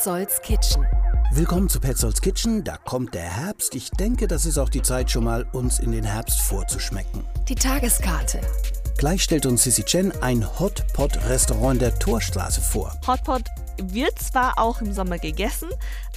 Petzolds Kitchen. Willkommen zu Petzolds Kitchen, da kommt der Herbst. Ich denke, das ist auch die Zeit schon mal, uns in den Herbst vorzuschmecken. Die Tageskarte. Gleich stellt uns Sissy Chen ein Hotpot-Restaurant der Torstraße vor. Hotpot wird zwar auch im Sommer gegessen,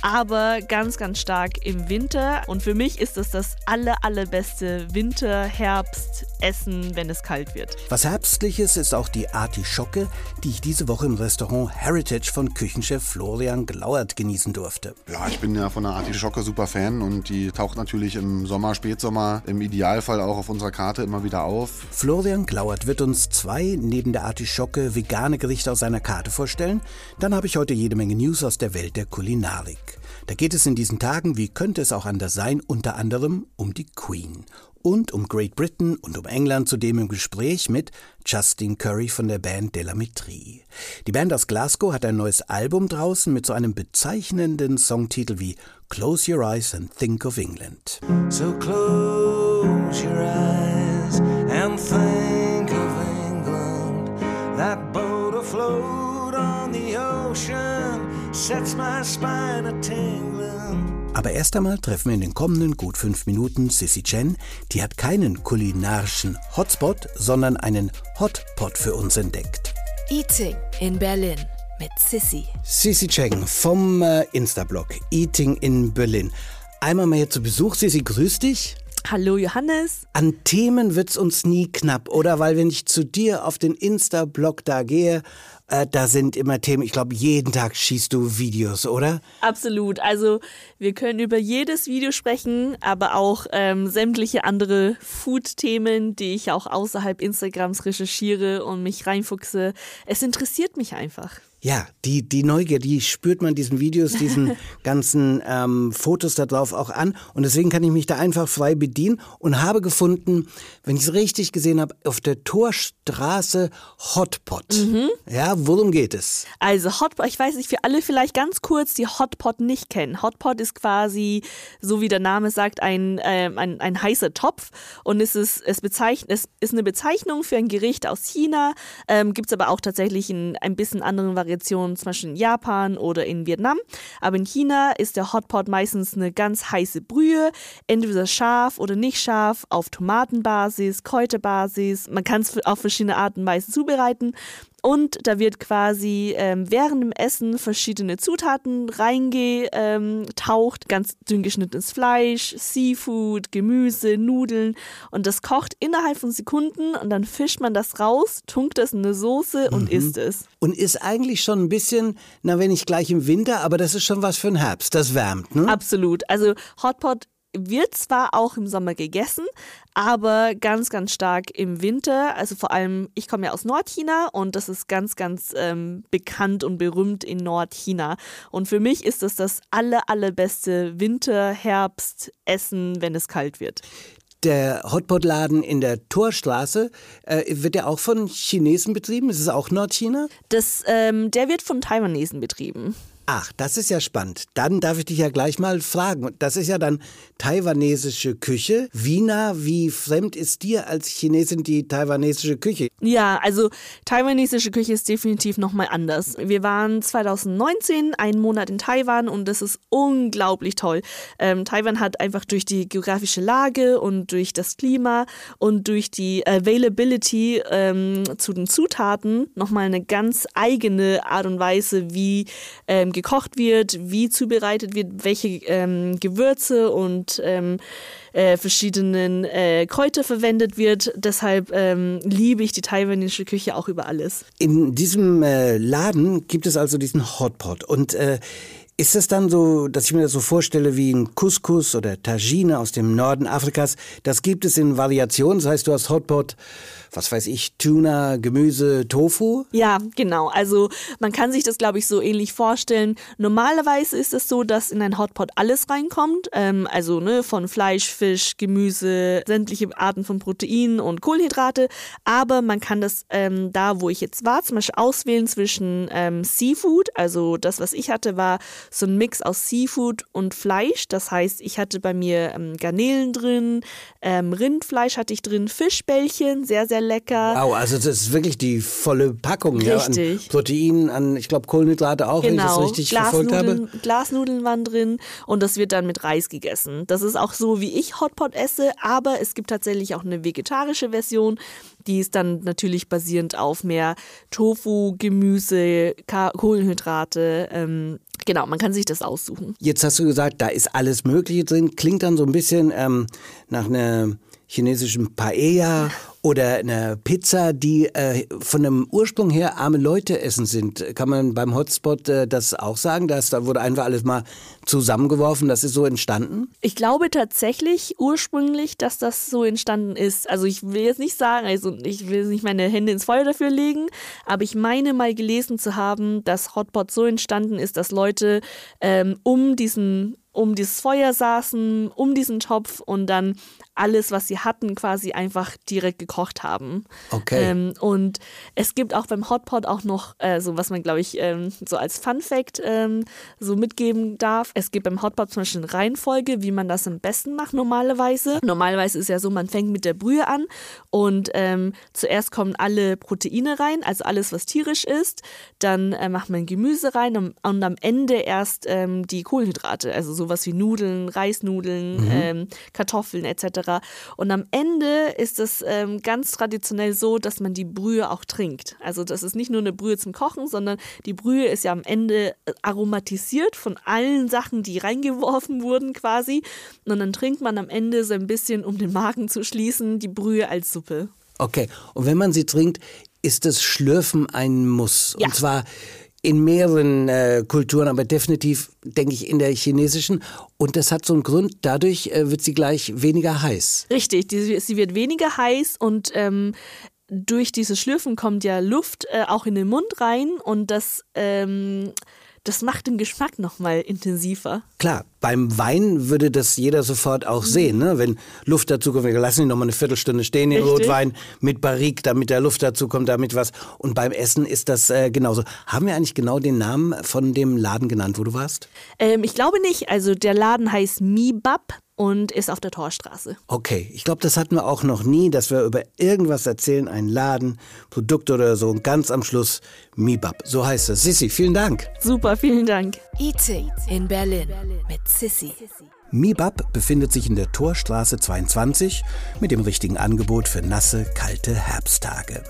aber ganz, ganz stark im Winter. Und für mich ist es das aller, allerbeste Winter-Herbst-Essen, wenn es kalt wird. Was Herbstliches ist auch die Artischocke, die ich diese Woche im Restaurant Heritage von Küchenchef Florian Glauert genießen durfte. Ja, ich bin ja von der Artischocke super Fan und die taucht natürlich im Sommer, Spätsommer, im Idealfall auch auf unserer Karte immer wieder auf. Florian Glauert wird uns zwei neben der Artischocke vegane Gerichte aus seiner Karte vorstellen. Dann habe ich heute jede Menge News aus der Welt der Kulinarik. Da geht es in diesen Tagen, wie könnte es auch anders sein, unter anderem um die Queen und um Great Britain und um England, zudem im Gespräch mit Justin Curry von der Band Delamitrie. Die Band aus Glasgow hat ein neues Album draußen mit so einem bezeichnenden Songtitel wie Close Your Eyes and Think of England. So close your eyes and think of England. That boat Aber erst einmal treffen wir in den kommenden gut fünf Minuten Sissy Chen. Die hat keinen kulinarischen Hotspot, sondern einen Hotpot für uns entdeckt. Eating in Berlin mit Sissy. Sissy Chen vom äh, Insta-Blog Eating in Berlin. Einmal mal hier zu Besuch. Sissy, grüß dich. Hallo Johannes. An Themen wird's uns nie knapp, oder? Weil wenn ich zu dir auf den Insta-Blog da gehe, äh, da sind immer Themen, ich glaube, jeden Tag schießt du Videos, oder? Absolut. Also wir können über jedes Video sprechen, aber auch ähm, sämtliche andere Food-Themen, die ich auch außerhalb Instagrams recherchiere und mich reinfuchse. Es interessiert mich einfach. Ja, die, die Neugier, die spürt man diesen Videos, diesen ganzen ähm, Fotos da drauf auch an. Und deswegen kann ich mich da einfach frei bedienen und habe gefunden, wenn ich es richtig gesehen habe, auf der Torstraße Hotpot. Ja, worum geht es? Also Hotpot, ich weiß nicht, für alle vielleicht ganz kurz, die Hotpot nicht kennen. Hotpot ist quasi, so wie der Name sagt, ein, ähm, ein, ein heißer Topf und es ist, es, bezeichnet, es ist eine Bezeichnung für ein Gericht aus China, ähm, gibt es aber auch tatsächlich in ein bisschen anderen Variationen, zum Beispiel in Japan oder in Vietnam. Aber in China ist der Hotpot meistens eine ganz heiße Brühe, entweder scharf oder nicht scharf, auf Tomatenbasis, Kräuterbasis. Man kann es auf verschiedene Arten Weisen zubereiten. Und da wird quasi ähm, während dem Essen verschiedene Zutaten reingetaucht, ganz dünn geschnittenes Fleisch, Seafood, Gemüse, Nudeln und das kocht innerhalb von Sekunden und dann fischt man das raus, tunkt das in eine Soße und isst es. Und ist eigentlich schon ein bisschen, na wenn nicht gleich im Winter, aber das ist schon was für den Herbst, das wärmt, ne? Absolut. Also Hotpot wird zwar auch im Sommer gegessen, aber ganz, ganz stark im Winter. Also vor allem, ich komme ja aus Nordchina und das ist ganz, ganz ähm, bekannt und berühmt in Nordchina. Und für mich ist das das aller, allerbeste Winter-Herbst-Essen, wenn es kalt wird. Der Hotpot-Laden in der Torstraße, äh, wird der auch von Chinesen betrieben? Ist es auch Nordchina? Das, ähm, der wird von Taiwanesen betrieben. Ach, das ist ja spannend. Dann darf ich dich ja gleich mal fragen. Das ist ja dann taiwanesische Küche. Wie nah, wie fremd ist dir als Chinesin die taiwanesische Küche? Ja, also taiwanesische Küche ist definitiv nochmal anders. Wir waren 2019 einen Monat in Taiwan und das ist unglaublich toll. Ähm, Taiwan hat einfach durch die geografische Lage und durch das Klima und durch die Availability ähm, zu den Zutaten nochmal eine ganz eigene Art und Weise, wie ähm, gekocht wird, wie zubereitet wird, welche ähm, Gewürze und ähm, äh, verschiedenen äh, Kräuter verwendet wird. Deshalb ähm, liebe ich die taiwanesische Küche auch über alles. In diesem äh, Laden gibt es also diesen Hotpot und äh, ist es dann so, dass ich mir das so vorstelle wie ein Couscous oder Tagine aus dem Norden Afrikas? Das gibt es in Variationen. Das heißt, du hast Hotpot, was weiß ich, Tuna, Gemüse, Tofu? Ja, genau. Also man kann sich das, glaube ich, so ähnlich vorstellen. Normalerweise ist es so, dass in ein Hotpot alles reinkommt. Ähm, also ne, von Fleisch, Fisch, Gemüse, sämtliche Arten von Proteinen und Kohlenhydrate. Aber man kann das ähm, da, wo ich jetzt war, zum Beispiel auswählen zwischen ähm, Seafood. Also das, was ich hatte, war so ein Mix aus Seafood und Fleisch. Das heißt, ich hatte bei mir ähm, Garnelen drin, ähm, Rindfleisch hatte ich drin, Fischbällchen, sehr, sehr lecker. Wow, also das ist wirklich die volle Packung ja, an Richtig. Proteinen, an, ich glaube, Kohlenhydrate auch, wenn ich das Genau, richtig verfolgt habe. Glasnudeln, waren drin und das wird dann mit Reis gegessen. Das ist auch so, wie ich Hotpot esse, aber es gibt tatsächlich auch eine vegetarische Version, die ist dann natürlich basierend auf mehr Tofu, Gemüse, Kohlenhydrate. Ähm, genau, man kann sich das aussuchen. Jetzt hast du gesagt, da ist alles Mögliche drin. Klingt dann so ein bisschen ähm, nach einer chinesischen Paella oder einer Pizza, die äh, von dem Ursprung her arme Leute essen sind. Kann man beim Hotspot äh, das auch sagen? Das, da wurde einfach alles mal zusammengeworfen. Das ist so entstanden? Ich glaube tatsächlich ursprünglich, dass das so entstanden ist. Also ich will jetzt nicht sagen, also ich will nicht meine Hände ins Feuer dafür legen, aber ich meine mal gelesen zu haben, dass Hotpot so entstanden ist, dass Leute ähm, um diesen um dieses Feuer saßen, um diesen Topf und dann alles, was sie hatten, quasi einfach direkt gekocht haben. Okay. Ähm, und es gibt auch beim Hotpot auch noch äh, so, was man, glaube ich, ähm, so als Fun Fact ähm, so mitgeben darf. Es gibt beim Hotpot zum Beispiel eine Reihenfolge, wie man das am besten macht normalerweise. Normalerweise ist ja so, man fängt mit der Brühe an und ähm, zuerst kommen alle Proteine rein, also alles, was tierisch ist. Dann äh, macht man Gemüse rein und, und am Ende erst ähm, die Kohlenhydrate, also sowas wie Nudeln, Reisnudeln, ähm, Kartoffeln etc. Und am Ende ist es ähm, ganz traditionell so, dass man die Brühe auch trinkt. Also das ist nicht nur eine Brühe zum Kochen, sondern die Brühe ist ja am Ende äh, aromatisiert von allen Sachen, die reingeworfen wurden quasi. Und dann trinkt man am Ende so ein bisschen, um den Magen zu schließen, die Brühe als Suppe. Okay. Und wenn man sie trinkt, ist das Schlürfen ein Muss. Ja. Und zwar in mehreren äh, Kulturen, aber definitiv, denke ich, in der chinesischen. Und das hat so einen Grund, dadurch äh, wird sie gleich weniger heiß. Richtig, die, sie wird weniger heiß und ähm, durch dieses Schlürfen kommt ja Luft äh, auch in den Mund rein und das, ähm, das macht den Geschmack nochmal intensiver. Klar, beim Wein würde das jeder sofort auch sehen, ne? wenn Luft dazu kommt. Wir lassen ihn noch mal eine Viertelstunde stehen, den Richtig. Rotwein mit Barrique, damit der Luft dazu kommt, damit was. Und beim Essen ist das äh, genauso. Haben wir eigentlich genau den Namen von dem Laden genannt, wo du warst? Ähm, ich glaube nicht, also der Laden heißt Mibab und ist auf der Torstraße. Okay, ich glaube, das hatten wir auch noch nie, dass wir über irgendwas erzählen, einen Laden, Produkt oder so. Und ganz am Schluss Mibab. So heißt es. Sissi, vielen Dank. Super, vielen Dank. Eating in Berlin mit Sissy. Mibab befindet sich in der Torstraße 22 mit dem richtigen Angebot für nasse, kalte Herbsttage.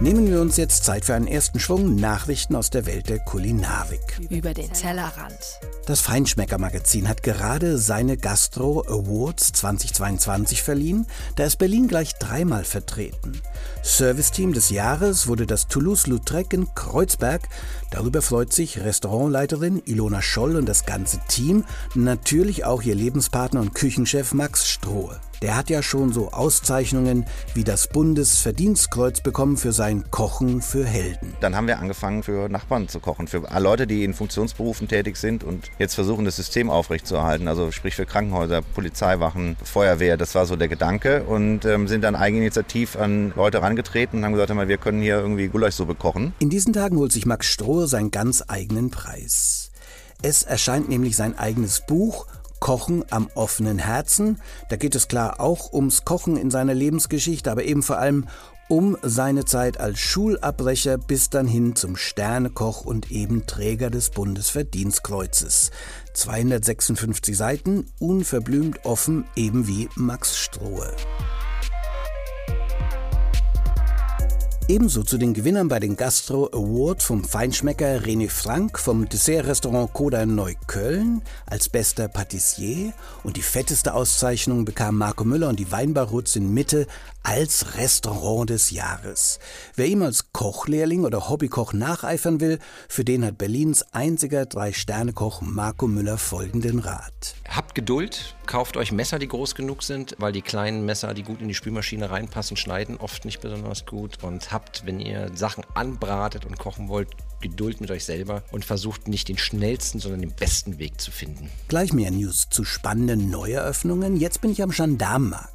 Nehmen wir uns jetzt Zeit für einen ersten Schwung Nachrichten aus der Welt der Kulinarik. Über den Tellerrand. Das Feinschmecker-Magazin hat gerade seine Gastro Awards 2022 verliehen. Da ist Berlin gleich dreimal vertreten. Serviceteam des Jahres wurde das Toulouse-Lautrec in Kreuzberg. Darüber freut sich Restaurantleiterin Ilona Scholl und das ganze Team. Natürlich auch ihr Lebenspartner und Küchenchef Max Strohe. Der hat ja schon so Auszeichnungen wie das Bundesverdienstkreuz bekommen für sein Kochen für Helden. Dann haben wir angefangen, für Nachbarn zu kochen, für Leute, die in Funktionsberufen tätig sind und jetzt versuchen, das System aufrechtzuerhalten. Also sprich für Krankenhäuser, Polizeiwachen, Feuerwehr. Das war so der Gedanke und ähm, sind dann eigeninitiativ an Leute herangetreten und haben gesagt, wir können hier irgendwie Gulaschsuppe kochen. In diesen Tagen holt sich Max Strohe seinen ganz eigenen Preis. Es erscheint nämlich sein eigenes Buch Kochen am offenen Herzen. Da geht es klar auch ums Kochen in seiner Lebensgeschichte, aber eben vor allem um seine Zeit als Schulabbrecher bis dann hin zum Sternekoch und eben Träger des Bundesverdienstkreuzes. 256 Seiten, unverblümt offen, eben wie Max Strohe. Ebenso zu den Gewinnern bei den Gastro Award vom Feinschmecker René Frank vom Dessertrestaurant Koda Neukölln als bester Patissier. Und die fetteste Auszeichnung bekam Marco Müller und die Weinbarhutz in Mitte als Restaurant des Jahres. Wer ihm als Kochlehrling oder Hobbykoch nacheifern will, für den hat Berlins einziger Drei-Sterne-Koch Marco Müller folgenden Rat. Habt Geduld, kauft euch Messer, die groß genug sind, weil die kleinen Messer, die gut in die Spülmaschine reinpassen, schneiden oft nicht besonders gut. Und habt, wenn ihr Sachen anbratet und kochen wollt, Geduld mit euch selber und versucht nicht den schnellsten, sondern den besten Weg zu finden. Gleich mehr News zu spannenden Neueröffnungen. Jetzt bin ich am Gendarmenmarkt.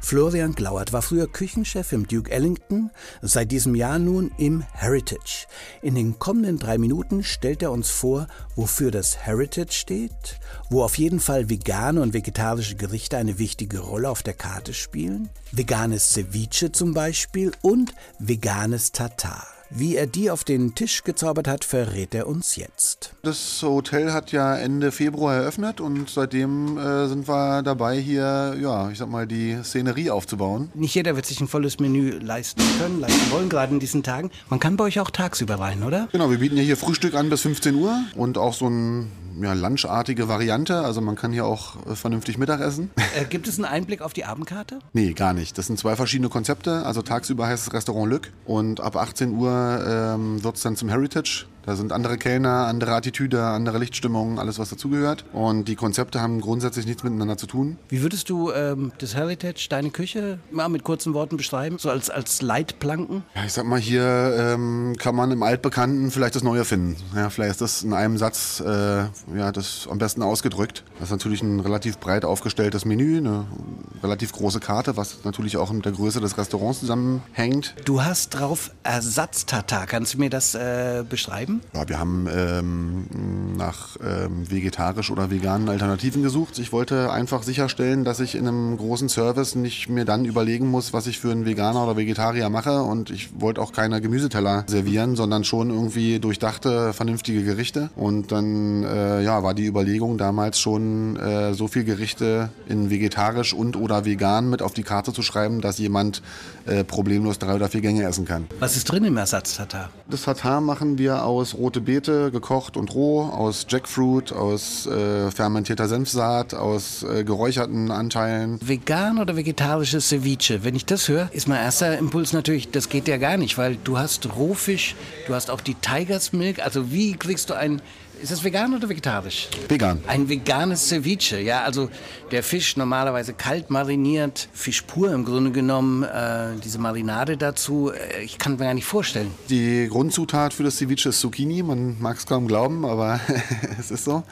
Florian Glauert war früher Küchenchef im Duke Ellington, seit diesem Jahr nun im Heritage. In den kommenden drei Minuten stellt er uns vor, wofür das Heritage steht, wo auf jeden Fall vegane und vegetarische Gerichte eine wichtige Rolle auf der Karte spielen, veganes Ceviche zum Beispiel und veganes Tatar. Wie er die auf den Tisch gezaubert hat, verrät er uns jetzt. Das Hotel hat ja Ende Februar eröffnet und seitdem äh, sind wir dabei, hier, ja, ich sag mal, die Szenerie aufzubauen. Nicht jeder wird sich ein volles Menü leisten können, leisten wollen, gerade in diesen Tagen. Man kann bei euch auch tagsüber rein, oder? Genau, wir bieten ja hier Frühstück an bis 15 Uhr und auch so ein ja, lunchartige Variante. Also man kann hier auch äh, vernünftig Mittag essen. Äh, gibt es einen Einblick auf die Abendkarte? Nee, gar nicht. Das sind zwei verschiedene Konzepte. Also tagsüber heißt es Restaurant Lück und ab 18 Uhr ähm, wird es dann zum Heritage. Da sind andere Kellner, andere Attitüde, andere Lichtstimmung, alles was dazugehört. Und die Konzepte haben grundsätzlich nichts miteinander zu tun. Wie würdest du ähm, das Heritage, deine Küche, mal mit kurzen Worten beschreiben? So als, als Leitplanken? Ja, ich sag mal, hier ähm, kann man im Altbekannten vielleicht das Neue finden. Ja, vielleicht ist das in einem Satz äh, ja, das am besten ausgedrückt. Das ist natürlich ein relativ breit aufgestelltes Menü, eine relativ große Karte, was natürlich auch mit der Größe des Restaurants zusammenhängt. Du hast drauf Ersatztatar. Kannst du mir das äh, beschreiben? Ja, wir haben ähm, nach ähm, vegetarisch oder veganen Alternativen gesucht. Ich wollte einfach sicherstellen, dass ich in einem großen Service nicht mir dann überlegen muss, was ich für einen Veganer oder Vegetarier mache. Und ich wollte auch keine Gemüseteller servieren, sondern schon irgendwie durchdachte, vernünftige Gerichte. Und dann äh, ja, war die Überlegung damals schon, äh, so viel Gerichte in vegetarisch und oder vegan mit auf die Karte zu schreiben, dass jemand äh, problemlos drei oder vier Gänge essen kann. Was ist drin im Ersatz-Tatar? Das Tatar machen wir aus rote Beete, gekocht und roh, aus Jackfruit, aus äh, fermentierter Senfsaat, aus äh, geräucherten Anteilen. Vegan oder vegetarisches Ceviche? Wenn ich das höre, ist mein erster Impuls natürlich, das geht ja gar nicht, weil du hast Rohfisch, du hast auch die Tigers Milk. Also wie kriegst du ein ist das vegan oder vegetarisch? Vegan. Ein veganes Ceviche, ja. Also der Fisch normalerweise kalt mariniert, Fisch pur im Grunde genommen, äh, diese Marinade dazu. Äh, ich kann mir gar nicht vorstellen. Die Grundzutat für das Ceviche ist Zucchini. Man mag es kaum glauben, aber es ist so.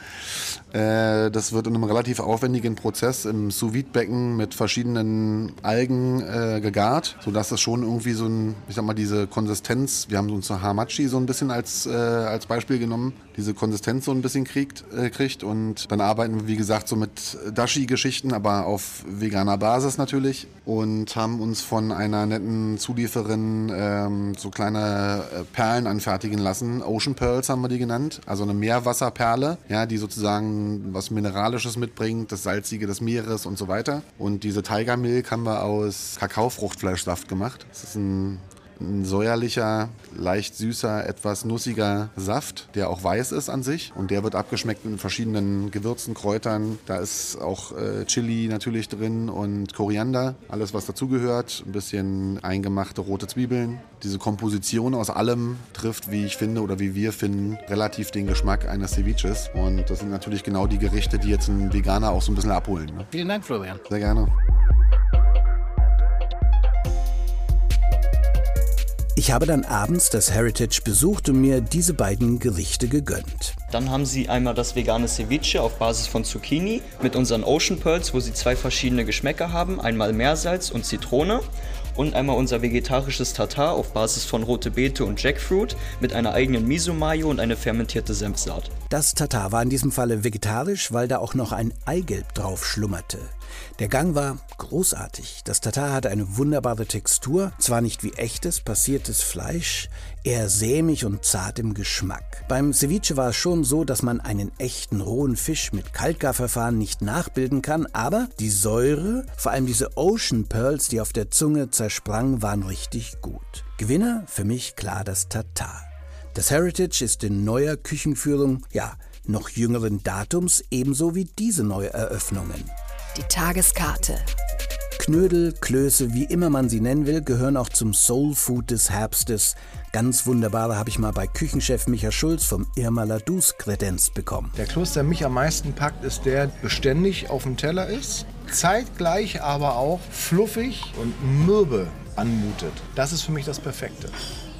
Äh, das wird in einem relativ aufwendigen Prozess im sous becken mit verschiedenen Algen äh, gegart, sodass es schon irgendwie so ein, ich sag mal, diese Konsistenz, wir haben uns so Hamachi so ein bisschen als, äh, als Beispiel genommen, diese Konsistenz so ein bisschen kriegt, äh, kriegt und dann arbeiten wir, wie gesagt, so mit Dashi-Geschichten, aber auf veganer Basis natürlich und haben uns von einer netten Zulieferin ähm, so kleine äh, Perlen anfertigen lassen. Ocean Pearls haben wir die genannt, also eine Meerwasserperle, ja, die sozusagen was Mineralisches mitbringt, das Salzige des Meeres und so weiter. Und diese Tiger Milk haben wir aus Kakaofruchtfleischsaft gemacht. Das ist ein ein säuerlicher, leicht süßer, etwas nussiger Saft, der auch weiß ist an sich. Und der wird abgeschmeckt mit verschiedenen Gewürzen, Kräutern. Da ist auch äh, Chili natürlich drin und Koriander, alles was dazugehört. Ein bisschen eingemachte rote Zwiebeln. Diese Komposition aus allem trifft, wie ich finde oder wie wir finden, relativ den Geschmack eines Ceviches. Und das sind natürlich genau die Gerichte, die jetzt ein Veganer auch so ein bisschen abholen. Ne? Vielen Dank, Florian. Sehr gerne. Ich habe dann abends das Heritage besucht und mir diese beiden Gerichte gegönnt. Dann haben sie einmal das vegane Ceviche auf Basis von Zucchini mit unseren Ocean Pearls, wo sie zwei verschiedene Geschmäcker haben, einmal Meersalz und Zitrone und einmal unser vegetarisches Tartar auf Basis von rote Beete und Jackfruit mit einer eigenen Miso-Mayo und eine fermentierte Senfsaat. Das Tartar war in diesem Falle vegetarisch, weil da auch noch ein Eigelb drauf schlummerte. Der Gang war großartig. Das Tatar hatte eine wunderbare Textur, zwar nicht wie echtes, passiertes Fleisch, eher sämig und zart im Geschmack. Beim Ceviche war es schon so, dass man einen echten rohen Fisch mit Kaltgarverfahren nicht nachbilden kann, aber die Säure, vor allem diese Ocean Pearls, die auf der Zunge zersprangen, waren richtig gut. Gewinner für mich klar das Tatar. Das Heritage ist in neuer Küchenführung, ja, noch jüngeren Datums ebenso wie diese neue Eröffnungen. Die Tageskarte. Knödel, Klöße, wie immer man sie nennen will, gehören auch zum Soul Food des Herbstes. Ganz wunderbare habe ich mal bei Küchenchef Micha Schulz vom Irma Ladus kredenzt bekommen. Der Kloß, der mich am meisten packt, ist der, der beständig auf dem Teller ist, zeitgleich aber auch fluffig und mürbe anmutet. Das ist für mich das Perfekte.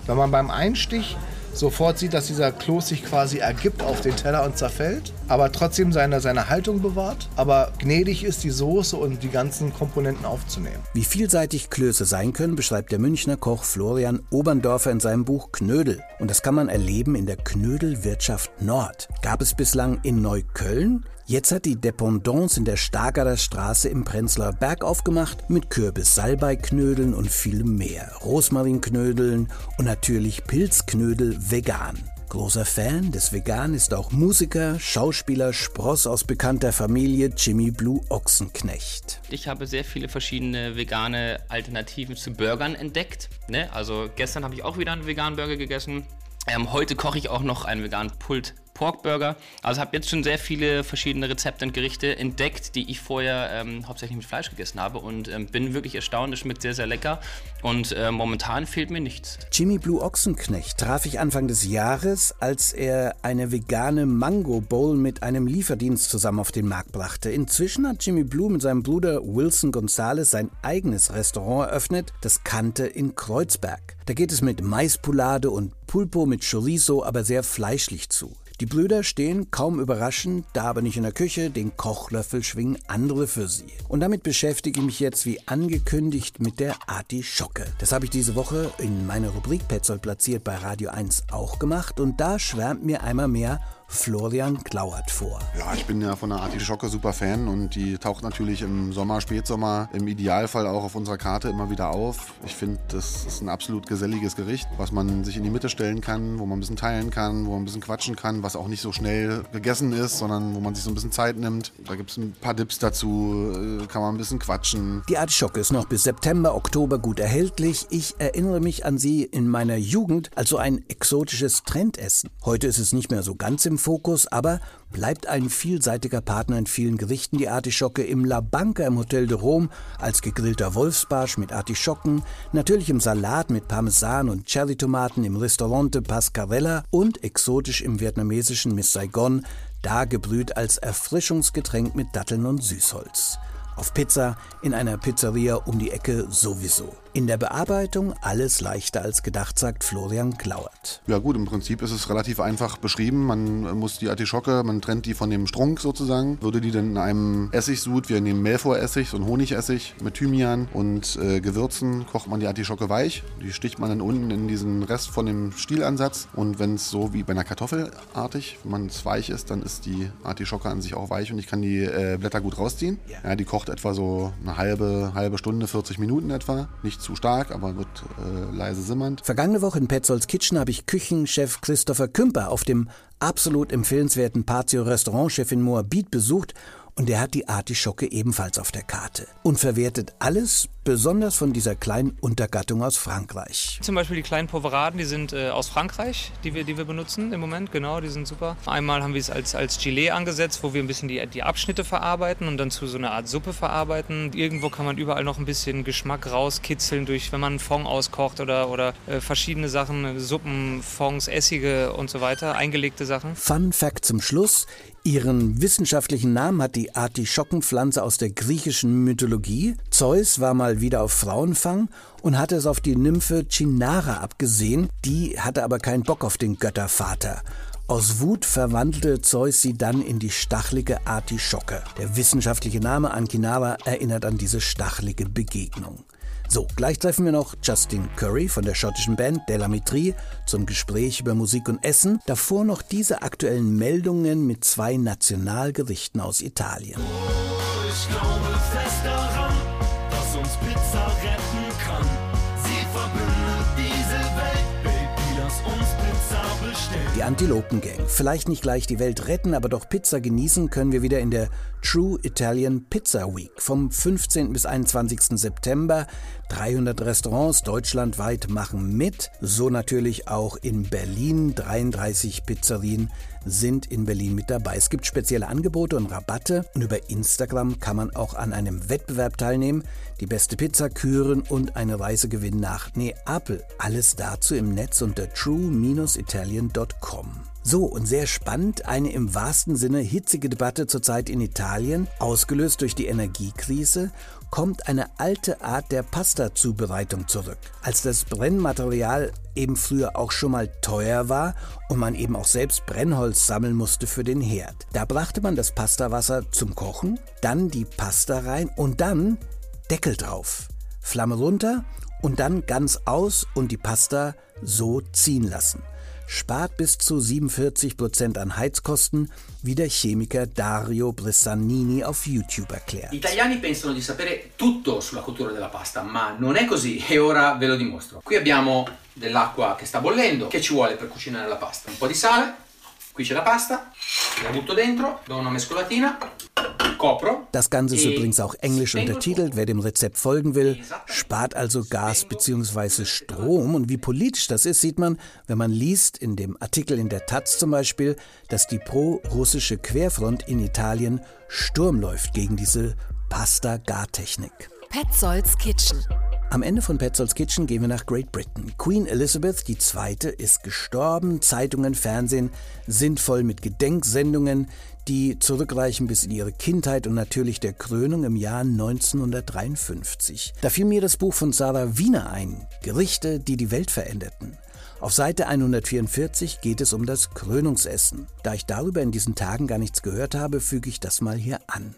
Wenn man beim Einstich sofort sieht, dass dieser Kloß sich quasi ergibt auf den Teller und zerfällt, aber trotzdem seine, seine Haltung bewahrt, aber gnädig ist, die Soße und die ganzen Komponenten aufzunehmen. Wie vielseitig Klöße sein können, beschreibt der Münchner Koch Florian Oberndorfer in seinem Buch Knödel. Und das kann man erleben in der Knödelwirtschaft Nord. Gab es bislang in Neukölln, Jetzt hat die Dependance in der Stargarder Straße im Prenzlauer Berg aufgemacht mit Kürbis-Salbeiknödeln und vielem mehr. Rosmarinknödeln und natürlich Pilzknödel vegan. Großer Fan des Vegan ist auch Musiker, Schauspieler, Spross aus bekannter Familie Jimmy Blue Ochsenknecht. Ich habe sehr viele verschiedene vegane Alternativen zu Burgern entdeckt. Ne? Also gestern habe ich auch wieder einen veganen Burger gegessen. Ähm, heute koche ich auch noch einen veganen Pult Porkburger. Also habe jetzt schon sehr viele verschiedene Rezepte und Gerichte entdeckt, die ich vorher ähm, hauptsächlich mit Fleisch gegessen habe und ähm, bin wirklich erstaunt. Es schmeckt sehr, sehr lecker und äh, momentan fehlt mir nichts. Jimmy Blue Ochsenknecht traf ich Anfang des Jahres, als er eine vegane Mango Bowl mit einem Lieferdienst zusammen auf den Markt brachte. Inzwischen hat Jimmy Blue mit seinem Bruder Wilson Gonzalez sein eigenes Restaurant eröffnet, das Kante in Kreuzberg. Da geht es mit Maispulade und Pulpo mit Chorizo aber sehr fleischlich zu. Die Brüder stehen, kaum überraschend, da aber nicht in der Küche, den Kochlöffel schwingen andere für sie. Und damit beschäftige ich mich jetzt wie angekündigt mit der Artischocke. Das habe ich diese Woche in meiner Rubrik Petzold platziert bei Radio 1 auch gemacht und da schwärmt mir einmal mehr Florian Klauert vor. Ja, ich bin ja von der Artischocke super Fan und die taucht natürlich im Sommer, Spätsommer, im Idealfall auch auf unserer Karte immer wieder auf. Ich finde, das ist ein absolut geselliges Gericht, was man sich in die Mitte stellen kann, wo man ein bisschen teilen kann, wo man ein bisschen quatschen kann, was auch nicht so schnell gegessen ist, sondern wo man sich so ein bisschen Zeit nimmt. Da gibt es ein paar Dips dazu, äh, kann man ein bisschen quatschen. Die Artischocke ist noch bis September, Oktober gut erhältlich. Ich erinnere mich an sie in meiner Jugend als so ein exotisches Trendessen. Heute ist es nicht mehr so ganz im im Fokus, aber bleibt ein vielseitiger Partner in vielen Gerichten. Die Artischocke im La Banca im Hotel de Rome als gegrillter Wolfsbarsch mit Artischocken, natürlich im Salat mit Parmesan und Cherrytomaten im Restaurante Pascarella und exotisch im vietnamesischen Miss Saigon, da gebrüht als Erfrischungsgetränk mit Datteln und Süßholz. Auf Pizza in einer Pizzeria um die Ecke sowieso. In der Bearbeitung alles leichter als gedacht, sagt Florian Klauert. Ja gut, im Prinzip ist es relativ einfach beschrieben. Man muss die Artischocke, man trennt die von dem Strunk sozusagen, würde die dann in einem Essigsud, wir nehmen Melfor-Essig, so ein Honigessig mit Thymian und äh, Gewürzen, kocht man die Artischocke weich. Die sticht man dann unten in diesen Rest von dem Stielansatz und wenn es so wie bei einer Kartoffelartig, wenn man es weich ist, dann ist die Artischocke an sich auch weich und ich kann die äh, Blätter gut rausziehen. Ja. ja, die kocht etwa so eine halbe, halbe Stunde, 40 Minuten etwa. Nicht zu stark, aber wird äh, leise simmernd. Vergangene Woche in Petzolds Kitchen habe ich Küchenchef Christopher Kümper auf dem absolut empfehlenswerten Patio Restaurantchef in Moabit besucht und er hat die Artischocke ebenfalls auf der Karte und verwertet alles, besonders von dieser kleinen Untergattung aus Frankreich. Zum Beispiel die kleinen Poveraden, die sind äh, aus Frankreich, die wir, die wir benutzen im Moment, genau, die sind super. Einmal haben wir es als, als Gilet angesetzt, wo wir ein bisschen die, die Abschnitte verarbeiten und dann zu so einer Art Suppe verarbeiten. Irgendwo kann man überall noch ein bisschen Geschmack rauskitzeln, durch, wenn man einen Fond auskocht oder, oder äh, verschiedene Sachen, Suppen, Fonds, Essige und so weiter, eingelegte Sachen. Fun Fact zum Schluss. Ihren wissenschaftlichen Namen hat die Artischockenpflanze aus der griechischen Mythologie. Zeus war mal wieder auf Frauenfang und hatte es auf die Nymphe Chinara abgesehen. Die hatte aber keinen Bock auf den Göttervater. Aus Wut verwandelte Zeus sie dann in die stachelige Artischocke. Der wissenschaftliche Name Ankinara erinnert an diese stachelige Begegnung. So, gleich treffen wir noch Justin Curry von der schottischen Band Delamitri zum Gespräch über Musik und Essen. Davor noch diese aktuellen Meldungen mit zwei Nationalgerichten aus Italien. Ich glaube fest daran, Pizza retten kann. Sie verbindet diese Welt, Baby, lass uns Pizza bestellen. Die Antilopen Gang. Vielleicht nicht gleich die Welt retten, aber doch Pizza genießen können wir wieder in der True Italian Pizza Week vom 15. bis 21. September. 300 Restaurants deutschlandweit machen mit, so natürlich auch in Berlin. 33 Pizzerien sind in Berlin mit dabei. Es gibt spezielle Angebote und Rabatte und über Instagram kann man auch an einem Wettbewerb teilnehmen, die beste Pizza küren und eine Reise gewinnen nach Neapel. Alles dazu im Netz unter true-italian.com. So, und sehr spannend, eine im wahrsten Sinne hitzige Debatte zurzeit in Italien, ausgelöst durch die Energiekrise, kommt eine alte Art der Pasta-Zubereitung zurück. Als das Brennmaterial eben früher auch schon mal teuer war und man eben auch selbst Brennholz sammeln musste für den Herd. Da brachte man das Pastawasser zum Kochen, dann die Pasta rein und dann Deckel drauf. Flamme runter und dann ganz aus und die Pasta so ziehen lassen spart bis zu 47 Prozent an Heizkosten, wie der Chemiker Dario Bressanini auf YouTube erklärt. Gli italiani pensano di sapere tutto sulla cottura della pasta, ma non è così e ora ve lo dimostro. Qui abbiamo dell'acqua che sta bollendo, che ci vuole per cucinare la pasta? Un po' di sale, qui c'è la pasta, la butto dentro, do una mescolatina. Das Ganze ist übrigens auch englisch untertitelt. Wer dem Rezept folgen will, spart also Gas bzw. Strom. Und wie politisch das ist, sieht man, wenn man liest in dem Artikel in der Taz zum Beispiel, dass die pro-russische Querfront in Italien Sturm läuft gegen diese Pasta-Gartechnik. Petzolds Kitchen. Am Ende von Petzolds Kitchen gehen wir nach Great Britain. Queen Elizabeth II. ist gestorben. Zeitungen, Fernsehen sind voll mit Gedenksendungen, die zurückreichen bis in ihre Kindheit und natürlich der Krönung im Jahr 1953. Da fiel mir das Buch von Sarah Wiener ein, Gerichte, die die Welt veränderten. Auf Seite 144 geht es um das Krönungsessen. Da ich darüber in diesen Tagen gar nichts gehört habe, füge ich das mal hier an.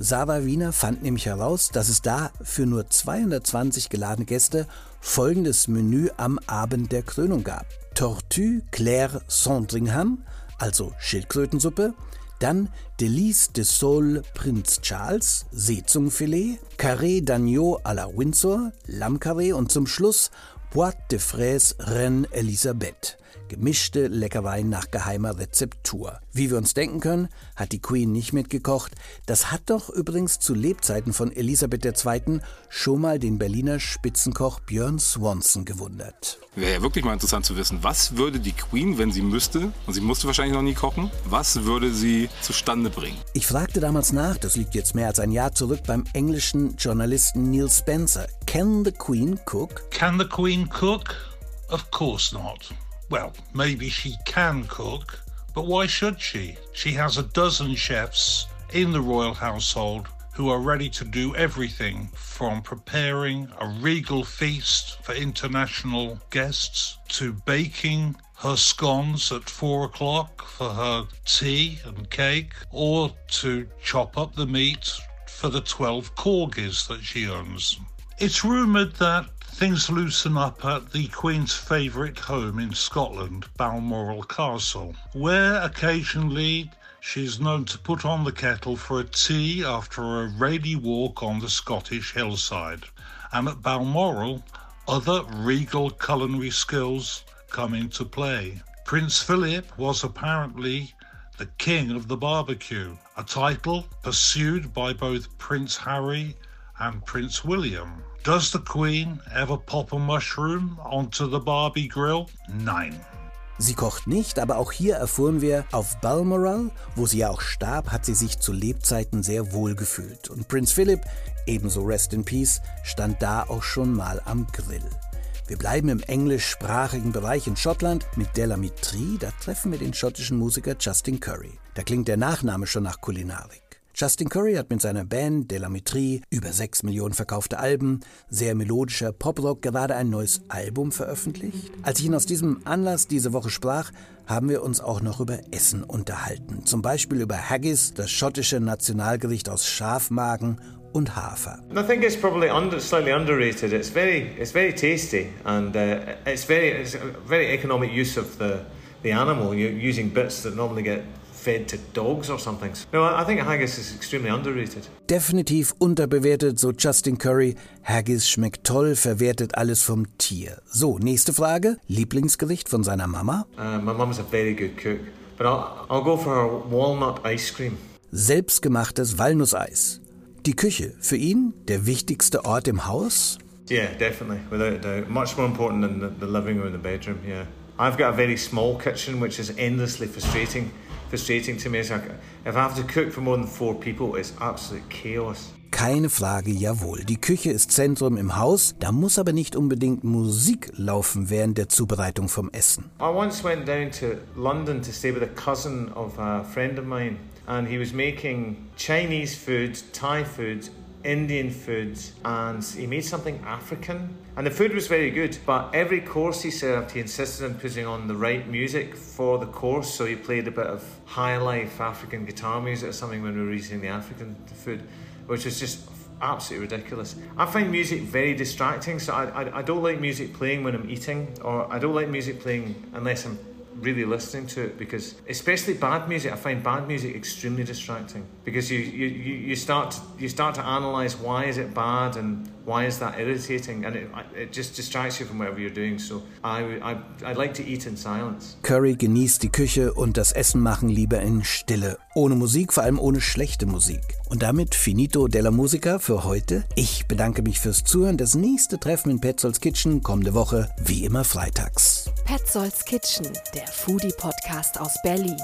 Sava Wiener fand nämlich heraus, dass es da für nur 220 geladene Gäste folgendes Menü am Abend der Krönung gab. Tortue Claire Sandringham, also Schildkrötensuppe, dann Delice de Sol Prinz Charles, Seezungenfilet, Carré d'Agneau à la Windsor, Lammkarree und zum Schluss Boîte de Fraise Reine Elisabeth. Gemischte Leckereien nach geheimer Rezeptur. Wie wir uns denken können, hat die Queen nicht mitgekocht. Das hat doch übrigens zu Lebzeiten von Elisabeth II. schon mal den Berliner Spitzenkoch Björn Swanson gewundert. Wäre ja wirklich mal interessant zu wissen, was würde die Queen, wenn sie müsste, und sie musste wahrscheinlich noch nie kochen, was würde sie zustande bringen? Ich fragte damals nach, das liegt jetzt mehr als ein Jahr zurück, beim englischen Journalisten Neil Spencer. Can the Queen cook? Can the Queen cook? Of course not. Well, maybe she can cook, but why should she? She has a dozen chefs in the royal household who are ready to do everything from preparing a regal feast for international guests to baking her scones at four o'clock for her tea and cake, or to chop up the meat for the 12 corgis that she owns. It's rumoured that things loosen up at the Queen's favourite home in Scotland, Balmoral Castle, where occasionally she's known to put on the kettle for a tea after a rainy walk on the Scottish hillside. And at Balmoral, other regal culinary skills come into play. Prince Philip was apparently the king of the barbecue, a title pursued by both Prince Harry and Prince William. Does the Queen ever pop a mushroom onto the Barbie grill? Nein. Sie kocht nicht, aber auch hier erfuhren wir, auf Balmoral, wo sie ja auch starb, hat sie sich zu Lebzeiten sehr wohl gefühlt. Und Prinz Philip, ebenso Rest in Peace, stand da auch schon mal am Grill. Wir bleiben im englischsprachigen Bereich in Schottland mit Delamitri. Da treffen wir den schottischen Musiker Justin Curry. Da klingt der Nachname schon nach Kulinarik. Justin Curry hat mit seiner Band Delamitri über 6 Millionen verkaufte Alben, sehr melodischer Poprock, gerade ein neues Album veröffentlicht. Als ich ihn aus diesem Anlass diese Woche sprach, haben wir uns auch noch über Essen unterhalten. Zum Beispiel über Haggis, das schottische Nationalgericht aus Schafmagen und Hafer. I think it's probably under, slightly underrated. It's very, it's very tasty, and uh, it's very, it's a very economic use of the the animal. You're using bits that normally get fed to dogs or something. No, I think haggis is extremely underrated. Definitiv unterbewertet, so Justin Curry. Haggis schmeckt toll, verwertet alles vom Tier. So, nächste Frage. Lieblingsgericht von seiner Mama? Uh, my mum's a very good cook, but I'll, I'll go for her walnut ice cream. Selbstgemachtes Walnusseis. Die Küche, für ihn der wichtigste Ort im Haus? Yeah, definitely, without a doubt. Much more important than the, the living room and the bedroom, yeah. I've got a very small kitchen, which is endlessly frustrating frustrating to me. It's like, if I have to cook for more than four people, it's absolute chaos. Keine Frage, jawohl. Die Küche ist Zentrum im Haus, da muss aber nicht unbedingt Musik laufen während der Zubereitung vom Essen. I once went down to London to stay with a cousin of a friend of mine, and he was making Chinese food, Thai food, Indian food, and he made something African. And the food was very good, but every course he served, he insisted on putting on the right music for the course. So he played a bit of high life African guitar music or something when we were eating the African food, which was just absolutely ridiculous. I find music very distracting, so I, I, I don't like music playing when I'm eating, or I don't like music playing unless I'm really listening to it because especially bad music I find bad music extremely distracting because you you, you start to, you start to analyze why is it bad and why is that irritating and it, it just distracts you from whatever you're doing so I, I, I like to eat in silence Curry genießt die Küche und das Essen machen lieber in Stille. Ohne Musik, vor allem ohne schlechte Musik. Und damit finito della musica für heute. Ich bedanke mich fürs Zuhören. Das nächste Treffen in Petzolds Kitchen kommende Woche, wie immer freitags. Petzolds Kitchen, der Foodie-Podcast aus Berlin.